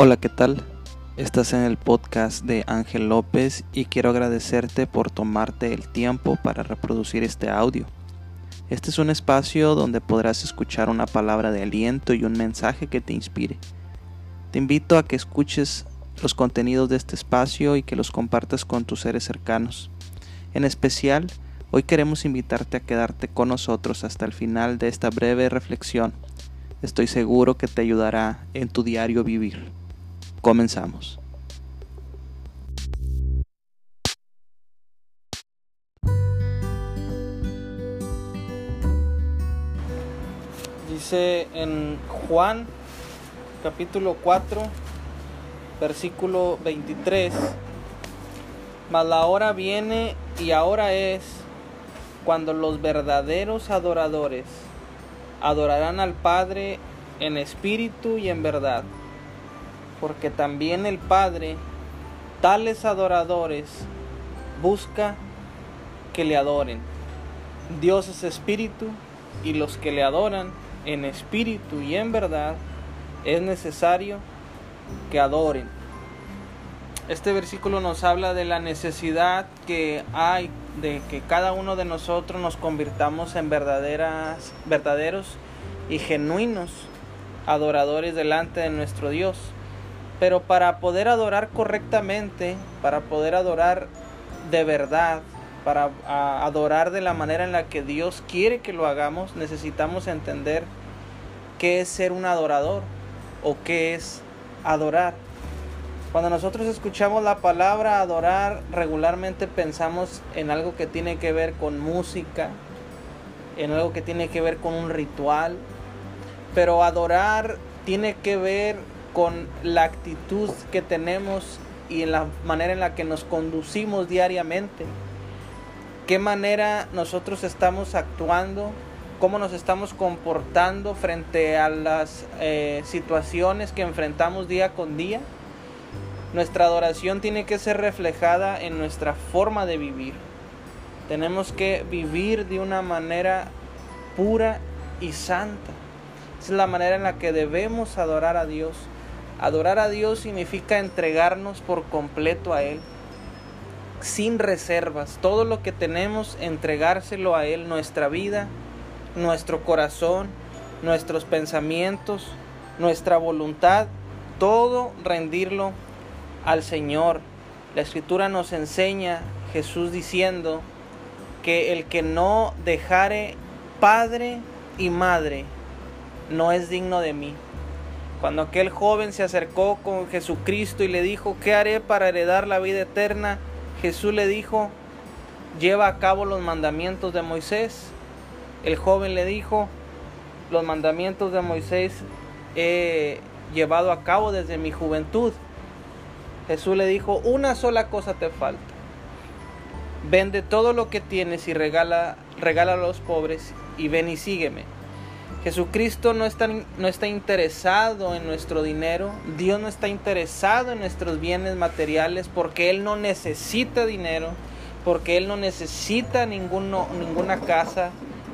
Hola, ¿qué tal? Estás en el podcast de Ángel López y quiero agradecerte por tomarte el tiempo para reproducir este audio. Este es un espacio donde podrás escuchar una palabra de aliento y un mensaje que te inspire. Te invito a que escuches los contenidos de este espacio y que los compartas con tus seres cercanos. En especial, hoy queremos invitarte a quedarte con nosotros hasta el final de esta breve reflexión. Estoy seguro que te ayudará en tu diario vivir. Comenzamos. Dice en Juan capítulo 4 versículo 23, mas la hora viene y ahora es cuando los verdaderos adoradores adorarán al Padre en espíritu y en verdad porque también el Padre, tales adoradores, busca que le adoren. Dios es espíritu y los que le adoran en espíritu y en verdad es necesario que adoren. Este versículo nos habla de la necesidad que hay de que cada uno de nosotros nos convirtamos en verdaderas, verdaderos y genuinos adoradores delante de nuestro Dios. Pero para poder adorar correctamente, para poder adorar de verdad, para adorar de la manera en la que Dios quiere que lo hagamos, necesitamos entender qué es ser un adorador o qué es adorar. Cuando nosotros escuchamos la palabra adorar, regularmente pensamos en algo que tiene que ver con música, en algo que tiene que ver con un ritual, pero adorar tiene que ver con la actitud que tenemos y en la manera en la que nos conducimos diariamente. Qué manera nosotros estamos actuando, cómo nos estamos comportando frente a las eh, situaciones que enfrentamos día con día. Nuestra adoración tiene que ser reflejada en nuestra forma de vivir. Tenemos que vivir de una manera pura y santa. es la manera en la que debemos adorar a Dios. Adorar a Dios significa entregarnos por completo a Él, sin reservas. Todo lo que tenemos, entregárselo a Él, nuestra vida, nuestro corazón, nuestros pensamientos, nuestra voluntad, todo rendirlo al Señor. La escritura nos enseña, Jesús diciendo, que el que no dejare padre y madre no es digno de mí. Cuando aquel joven se acercó con Jesucristo y le dijo, ¿qué haré para heredar la vida eterna? Jesús le dijo, lleva a cabo los mandamientos de Moisés. El joven le dijo, los mandamientos de Moisés he llevado a cabo desde mi juventud. Jesús le dijo, una sola cosa te falta. Vende todo lo que tienes y regala, regala a los pobres y ven y sígueme. Jesucristo no está, no está interesado en nuestro dinero, Dios no está interesado en nuestros bienes materiales porque Él no necesita dinero, porque Él no necesita ninguno, ninguna casa,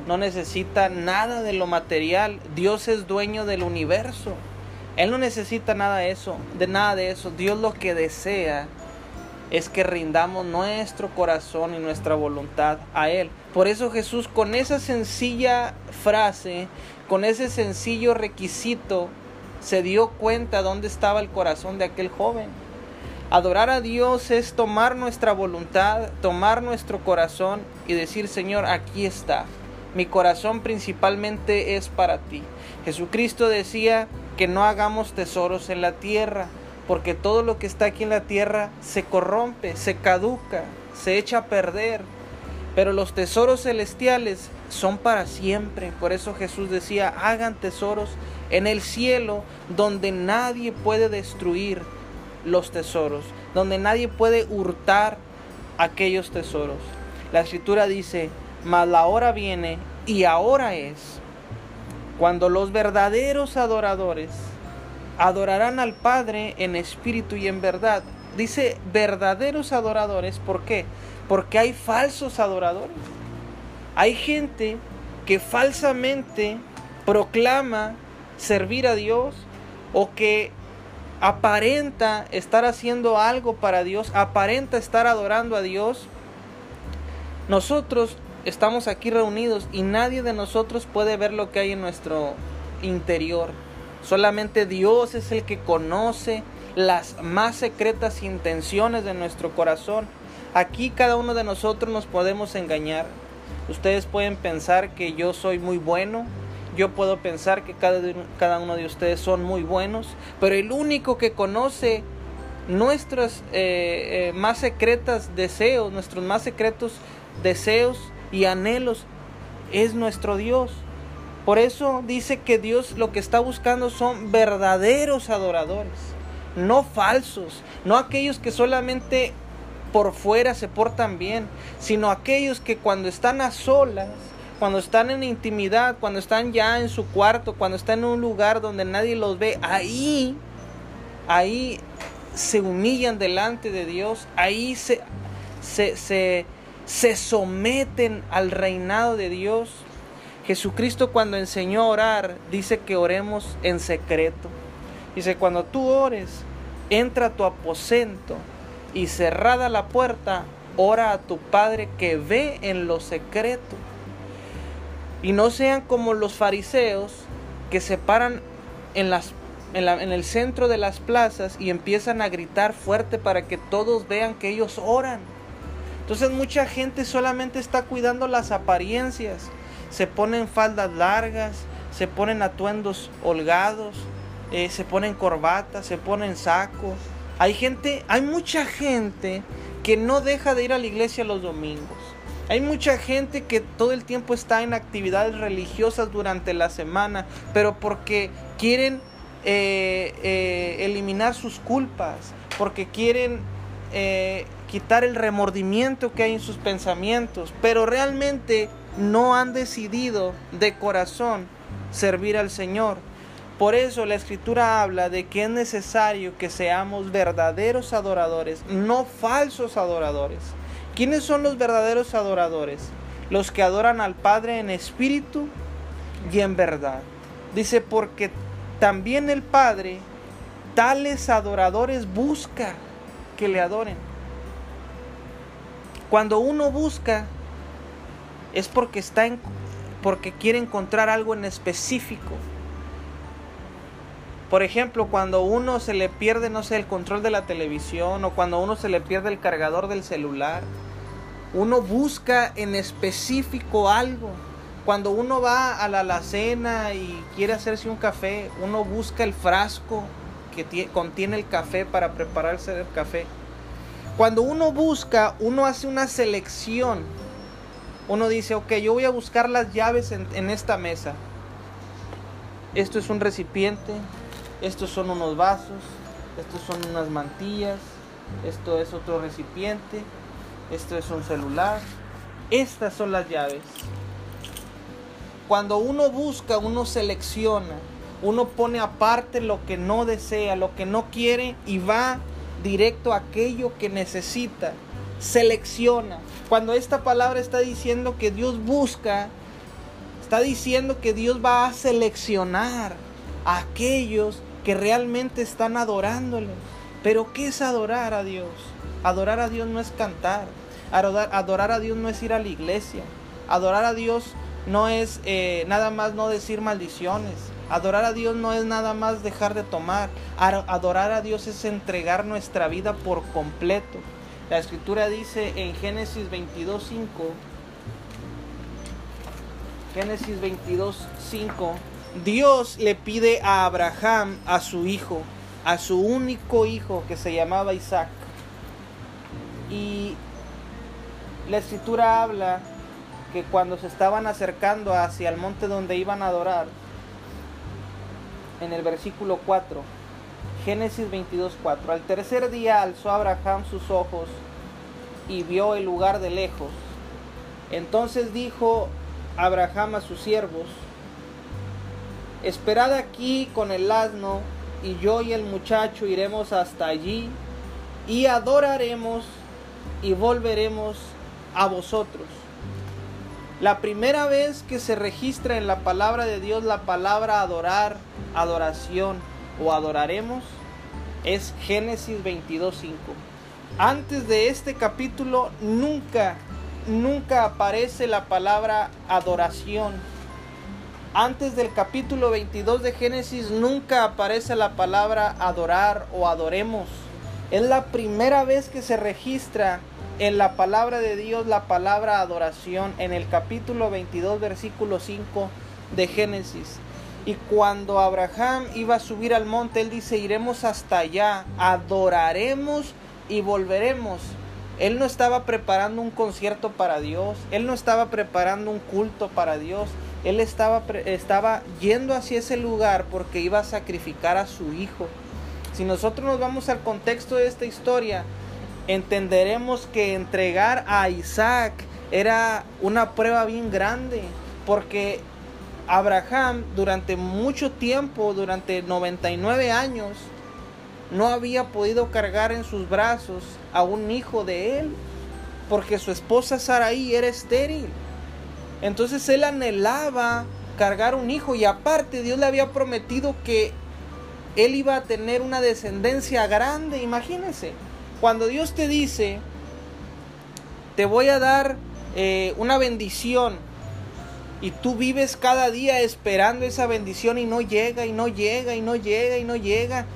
no necesita nada de lo material. Dios es dueño del universo. Él no necesita nada de eso, de nada de eso. Dios lo que desea es que rindamos nuestro corazón y nuestra voluntad a Él. Por eso Jesús con esa sencilla frase, con ese sencillo requisito, se dio cuenta dónde estaba el corazón de aquel joven. Adorar a Dios es tomar nuestra voluntad, tomar nuestro corazón y decir, Señor, aquí está. Mi corazón principalmente es para ti. Jesucristo decía que no hagamos tesoros en la tierra, porque todo lo que está aquí en la tierra se corrompe, se caduca, se echa a perder. Pero los tesoros celestiales son para siempre. Por eso Jesús decía, hagan tesoros en el cielo donde nadie puede destruir los tesoros, donde nadie puede hurtar aquellos tesoros. La escritura dice, mas la hora viene y ahora es cuando los verdaderos adoradores adorarán al Padre en espíritu y en verdad. Dice verdaderos adoradores, ¿por qué? Porque hay falsos adoradores. Hay gente que falsamente proclama servir a Dios o que aparenta estar haciendo algo para Dios, aparenta estar adorando a Dios, nosotros estamos aquí reunidos y nadie de nosotros puede ver lo que hay en nuestro interior. Solamente Dios es el que conoce las más secretas intenciones de nuestro corazón. Aquí cada uno de nosotros nos podemos engañar. Ustedes pueden pensar que yo soy muy bueno, yo puedo pensar que cada, uno de ustedes son muy buenos, pero el único que conoce nuestros eh, eh, más secretas deseos, nuestros más secretos deseos y anhelos es nuestro Dios. Por eso dice que Dios lo que está buscando son verdaderos adoradores, no falsos, no aquellos que solamente por fuera se portan bien, sino aquellos que cuando están a solas, cuando están en intimidad, cuando están ya en su cuarto, cuando están en un lugar donde nadie los ve, ahí, ahí se humillan delante de Dios, ahí se, se, se, se someten al reinado de Dios. Jesucristo cuando enseñó a orar, dice que oremos en secreto. Dice, cuando tú ores, entra a tu aposento y cerrada la puerta, ora a tu Padre que ve en lo secreto. Y no sean como los fariseos que se paran en, las, en, en el centro de las plazas y empiezan a gritar fuerte para que todos vean que ellos oran. Entonces mucha gente solamente está cuidando las apariencias. Se ponen faldas largas, se ponen atuendos holgados, eh, se ponen corbatas, se ponen sacos. Hay gente, hay mucha gente que no deja de ir a la iglesia los domingos. Hay mucha gente que todo el tiempo está en actividades religiosas durante la semana, pero porque quieren eh, eh, eliminar sus culpas, porque quieren quitar el remordimiento que hay en sus pensamientos, pero realmente no han decidido de corazón servir al Señor. Por eso la escritura habla de que es necesario que seamos verdaderos adoradores, no falsos adoradores. ¿Quiénes son los verdaderos adoradores? Los que adoran al Padre en espíritu y en verdad. Dice, porque también el Padre tales adoradores busca que le adoren. Cuando uno busca es porque está en, porque quiere encontrar algo en específico. Por ejemplo, cuando uno se le pierde, no sé, el control de la televisión o cuando uno se le pierde el cargador del celular, uno busca en específico algo. Cuando uno va a la alacena y quiere hacerse un café, uno busca el frasco que contiene el café para prepararse el café. Cuando uno busca, uno hace una selección. Uno dice, ok, yo voy a buscar las llaves en, en esta mesa. Esto es un recipiente, estos son unos vasos, estos son unas mantillas, esto es otro recipiente, esto es un celular. Estas son las llaves. Cuando uno busca, uno selecciona, uno pone aparte lo que no desea, lo que no quiere y va directo a aquello que necesita. Selecciona. Cuando esta palabra está diciendo que Dios busca, está diciendo que Dios va a seleccionar a aquellos que realmente están adorándole. Pero ¿qué es adorar a Dios? Adorar a Dios no es cantar. Adorar, a Dios no es ir a la iglesia. Adorar a Dios no es eh, nada más no decir maldiciones. Adorar a Dios no es nada más dejar de tomar. Adorar a Dios es entregar nuestra vida por completo. La escritura dice en Génesis 22.5, Génesis 22.5, Dios le pide a Abraham, a su hijo, a su único hijo que se llamaba Isaac. Y la escritura habla que cuando se estaban acercando hacia el monte donde iban a adorar, en el versículo 4, Génesis 22, 4, al tercer día alzó Abraham sus ojos y vio el lugar de lejos. Entonces dijo Abraham a sus siervos, Esperad aquí con el asno, y yo y el muchacho iremos hasta allí, y adoraremos y volveremos a vosotros. La primera vez que se registra en la palabra de Dios la palabra adorar, adoración o adoraremos, es Génesis 22.5. Antes de este capítulo nunca, nunca aparece la palabra adoración. Antes del capítulo 22 de Génesis nunca aparece la palabra adorar o adoremos. Es la primera vez que se registra en la palabra de Dios la palabra adoración en el capítulo 22 versículo 5 de Génesis. Y cuando Abraham iba a subir al monte, él dice, iremos hasta allá, adoraremos y volveremos. Él no estaba preparando un concierto para Dios, él no estaba preparando un culto para Dios, él estaba, estaba yendo hacia ese lugar porque iba a sacrificar a su hijo. Si nosotros nos vamos al contexto de esta historia, entenderemos que entregar a Isaac era una prueba bien grande, porque Abraham durante mucho tiempo, durante 99 años, no había podido cargar en sus brazos a un hijo de él, porque su esposa Saraí era estéril. Entonces él anhelaba cargar un hijo y aparte Dios le había prometido que él iba a tener una descendencia grande, imagínense. Cuando Dios te dice, te voy a dar eh, una bendición, y tú vives cada día esperando esa bendición y no llega y no llega y no llega y no llega.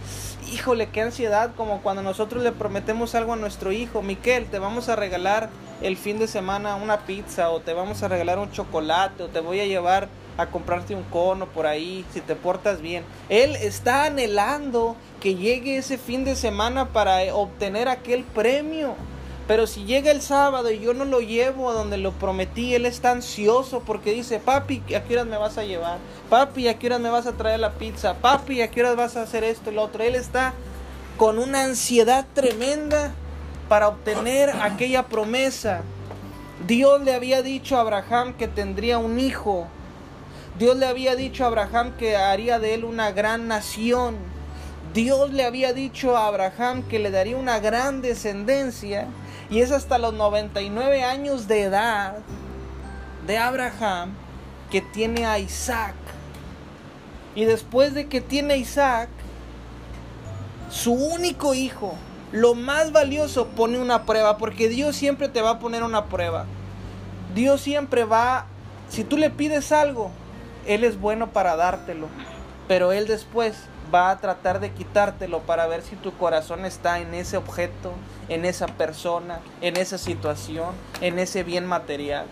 Híjole, qué ansiedad como cuando nosotros le prometemos algo a nuestro hijo. Miquel, te vamos a regalar el fin de semana una pizza o te vamos a regalar un chocolate o te voy a llevar a comprarte un cono por ahí si te portas bien. Él está anhelando que llegue ese fin de semana para obtener aquel premio. Pero si llega el sábado y yo no lo llevo a donde lo prometí, él está ansioso porque dice, papi, ¿a qué horas me vas a llevar? Papi, ¿a qué horas me vas a traer la pizza? Papi, ¿a qué horas vas a hacer esto y lo otro? Él está con una ansiedad tremenda para obtener aquella promesa. Dios le había dicho a Abraham que tendría un hijo. Dios le había dicho a Abraham que haría de él una gran nación. Dios le había dicho a Abraham que le daría una gran descendencia. Y es hasta los 99 años de edad de Abraham que tiene a Isaac. Y después de que tiene a Isaac, su único hijo, lo más valioso, pone una prueba, porque Dios siempre te va a poner una prueba. Dios siempre va, si tú le pides algo, Él es bueno para dártelo, pero Él después va a tratar de quitártelo para ver si tu corazón está en ese objeto, en esa persona, en esa situación, en ese bien material.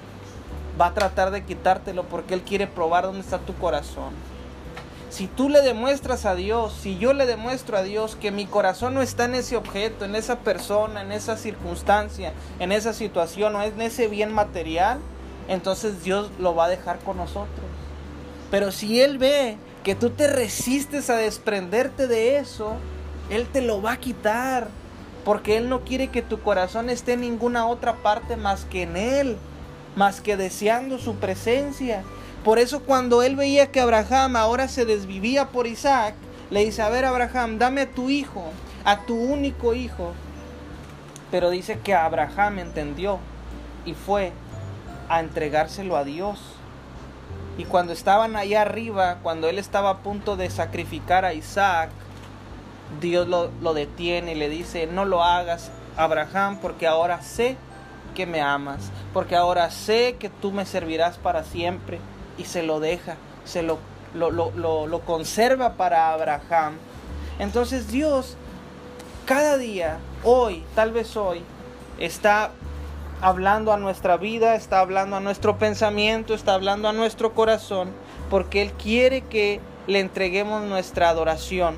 Va a tratar de quitártelo porque Él quiere probar dónde está tu corazón. Si tú le demuestras a Dios, si yo le demuestro a Dios que mi corazón no está en ese objeto, en esa persona, en esa circunstancia, en esa situación o en ese bien material, entonces Dios lo va a dejar con nosotros. Pero si Él ve que tú te resistes a desprenderte de eso, Él te lo va a quitar. Porque Él no quiere que tu corazón esté en ninguna otra parte más que en Él, más que deseando su presencia. Por eso cuando Él veía que Abraham ahora se desvivía por Isaac, le dice, a ver Abraham, dame a tu hijo, a tu único hijo. Pero dice que Abraham entendió y fue a entregárselo a Dios. Y cuando estaban allá arriba, cuando él estaba a punto de sacrificar a Isaac, Dios lo, detiene y le dice, no lo hagas, Abraham, porque ahora sé que me amas, porque ahora sé que tú me servirás para siempre. Y se lo deja, se lo, lo, lo, lo conserva para Abraham. Entonces Dios, cada día, hoy, tal vez hoy, está hablando a nuestra vida, está hablando a nuestro pensamiento, está hablando a nuestro corazón, porque Él quiere que le entreguemos nuestra adoración,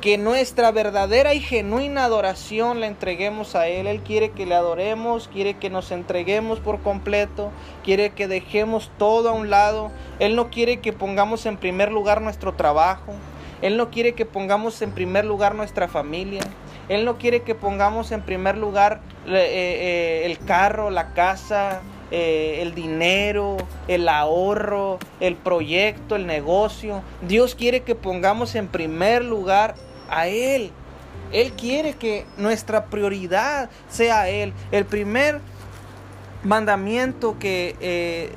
que nuestra verdadera y genuina adoración la entreguemos a Él. Él quiere que le adoremos, quiere que nos entreguemos por completo, quiere que dejemos todo a un lado. Él no quiere que pongamos en primer lugar nuestro trabajo, Él no quiere que pongamos en primer lugar nuestra familia. Él no quiere que pongamos en primer lugar eh, eh, el carro, la casa, eh, el dinero, el ahorro, el proyecto, el negocio. Dios quiere que pongamos en primer lugar a Él. Él quiere que nuestra prioridad sea Él. El primer mandamiento que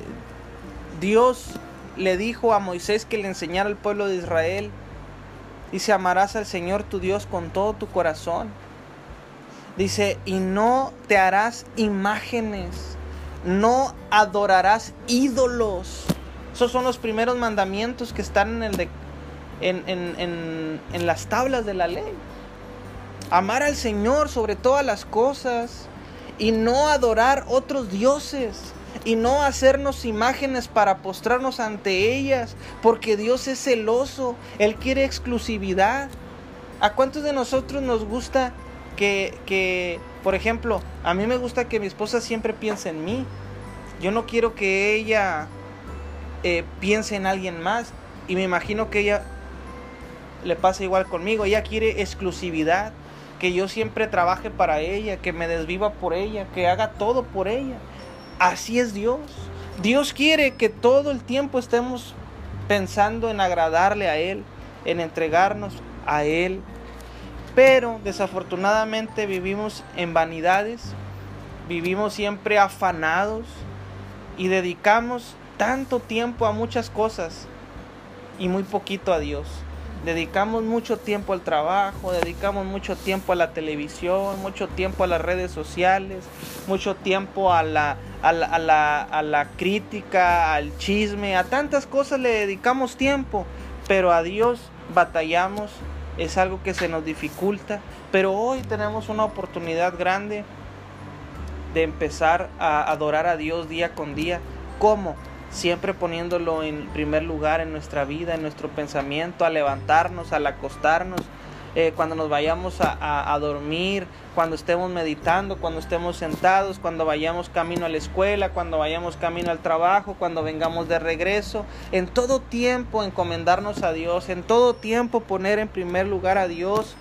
Dios le dijo a Moisés que le enseñara al pueblo de Israel Dice, amarás al Señor tu Dios con todo tu corazón. Dice, y no te harás imágenes, no adorarás ídolos. Esos son los primeros mandamientos que están en, el de, en, en, las tablas de la ley. Amar al Señor sobre todas las cosas y no adorar otros dioses y no hacernos imágenes para postrarnos ante ellas, porque Dios es celoso, Él quiere exclusividad. ¿A cuántos de nosotros nos gusta que, que, por ejemplo, a mí me gusta que mi esposa siempre piense en mí? Yo no quiero que ella eh, piense en alguien más y me imagino que ella le pasa igual conmigo, ella quiere exclusividad que yo siempre trabaje para ella, que me desviva por ella, que haga todo por ella. Así es Dios. Dios quiere que todo el tiempo estemos pensando en agradarle a Él, en entregarnos a Él. Pero desafortunadamente vivimos en vanidades, vivimos siempre afanados y dedicamos tanto tiempo a muchas cosas y muy poquito a Dios dedicamos mucho tiempo al trabajo, dedicamos mucho tiempo a la televisión, mucho tiempo a las redes sociales, mucho tiempo a la, a la, a la, crítica, al chisme, a tantas cosas le dedicamos tiempo, pero a Dios batallamos, es algo que se nos dificulta, pero hoy tenemos una oportunidad grande de empezar a adorar a Dios día con día. ¿Cómo? Siempre poniéndolo en primer lugar en nuestra vida, en nuestro pensamiento, a levantarnos, al acostarnos, eh, cuando nos vayamos a, a, dormir, cuando estemos meditando, cuando estemos sentados, cuando vayamos camino a la escuela, cuando vayamos camino al trabajo, cuando vengamos de regreso, en todo tiempo encomendarnos a Dios, en todo tiempo poner en primer lugar a Dios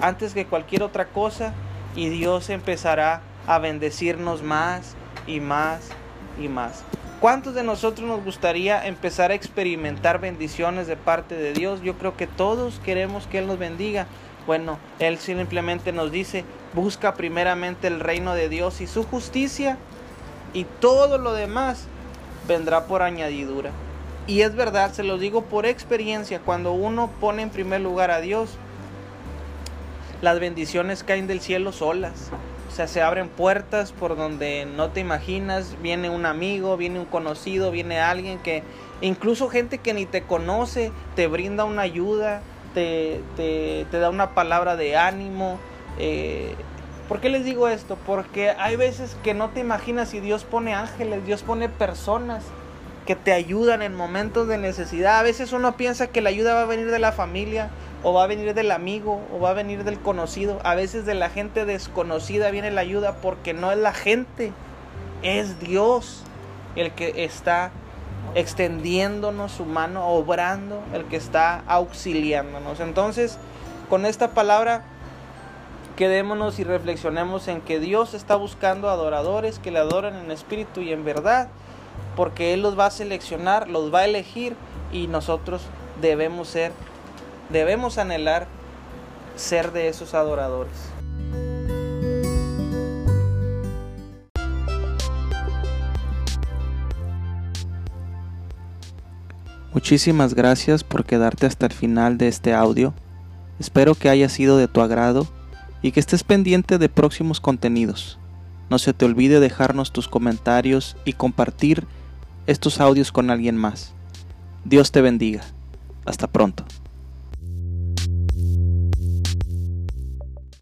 antes que cualquier otra cosa y Dios empezará a bendecirnos más y más y más. ¿Cuántos de nosotros nos gustaría empezar a experimentar bendiciones de parte de Dios? Yo creo que todos queremos que Él nos bendiga. Bueno, Él simplemente nos dice, busca primeramente el reino de Dios y su justicia y todo lo demás vendrá por añadidura. Y es verdad, se lo digo por experiencia, cuando uno pone en primer lugar a Dios, las bendiciones caen del cielo solas. Sea, se abren puertas por donde no te imaginas, viene un amigo, viene un conocido, viene alguien que, incluso gente que ni te conoce, te brinda una ayuda, te, te, da una palabra de ánimo. Eh, ¿Por qué les digo esto? Porque hay veces que no te imaginas si Dios pone ángeles, Dios pone personas que te ayudan en momentos de necesidad. A veces uno piensa que la ayuda va a venir de la familia, o va a venir del amigo, o va a venir del conocido. A veces de la gente desconocida viene la ayuda porque no es la gente, es Dios el que está extendiéndonos su mano, obrando, el que está auxiliándonos. Entonces, con esta palabra, quedémonos y reflexionemos en que Dios está buscando adoradores que le adoren en espíritu y en verdad, porque Él los va a seleccionar, los va a elegir y nosotros debemos ser debemos anhelar ser de esos adoradores. Muchísimas gracias por quedarte hasta el final de este audio. Espero que haya sido de tu agrado y que estés pendiente de próximos contenidos. No se te olvide dejarnos tus comentarios y compartir estos audios con alguien más. Dios te bendiga. Hasta pronto.